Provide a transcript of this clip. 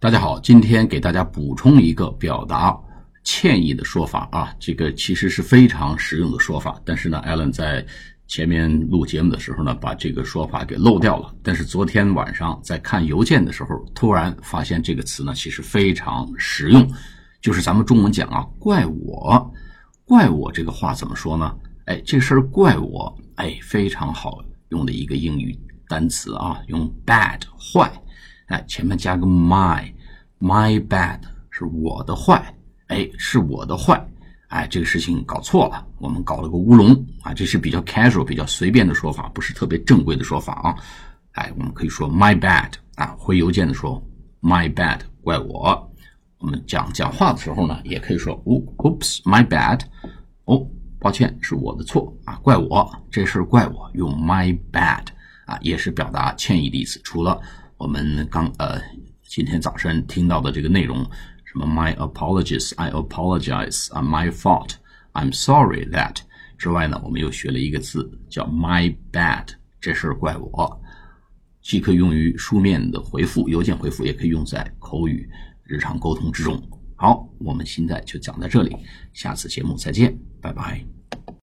大家好，今天给大家补充一个表达歉意的说法啊，这个其实是非常实用的说法，但是呢，Allen 在前面录节目的时候呢，把这个说法给漏掉了。但是昨天晚上在看邮件的时候，突然发现这个词呢，其实非常实用，就是咱们中文讲啊，怪我，怪我这个话怎么说呢？哎，这事儿怪我，哎，非常好用的一个英语单词啊，用 bad 坏。哎，前面加个 my，my bad 是我的坏，哎，是我的坏，哎，这个事情搞错了，我们搞了个乌龙啊，这是比较 casual、比较随便的说法，不是特别正规的说法啊。哎，我们可以说 my bad 啊，回邮件的时候 my bad 怪我。我们讲讲话的时候呢，也可以说哦，oops，my bad，哦，抱歉，是我的错啊，怪我，这事儿怪我，用 my bad 啊，也是表达歉意的意思。除了我们刚呃今天早晨听到的这个内容，什么 My apologies, I apologize, 啊 My fault, I'm sorry that 之外呢，我们又学了一个字叫 My bad，这事儿怪我，既可用于书面的回复、邮件回复，也可以用在口语日常沟通之中。好，我们现在就讲到这里，下次节目再见，拜拜。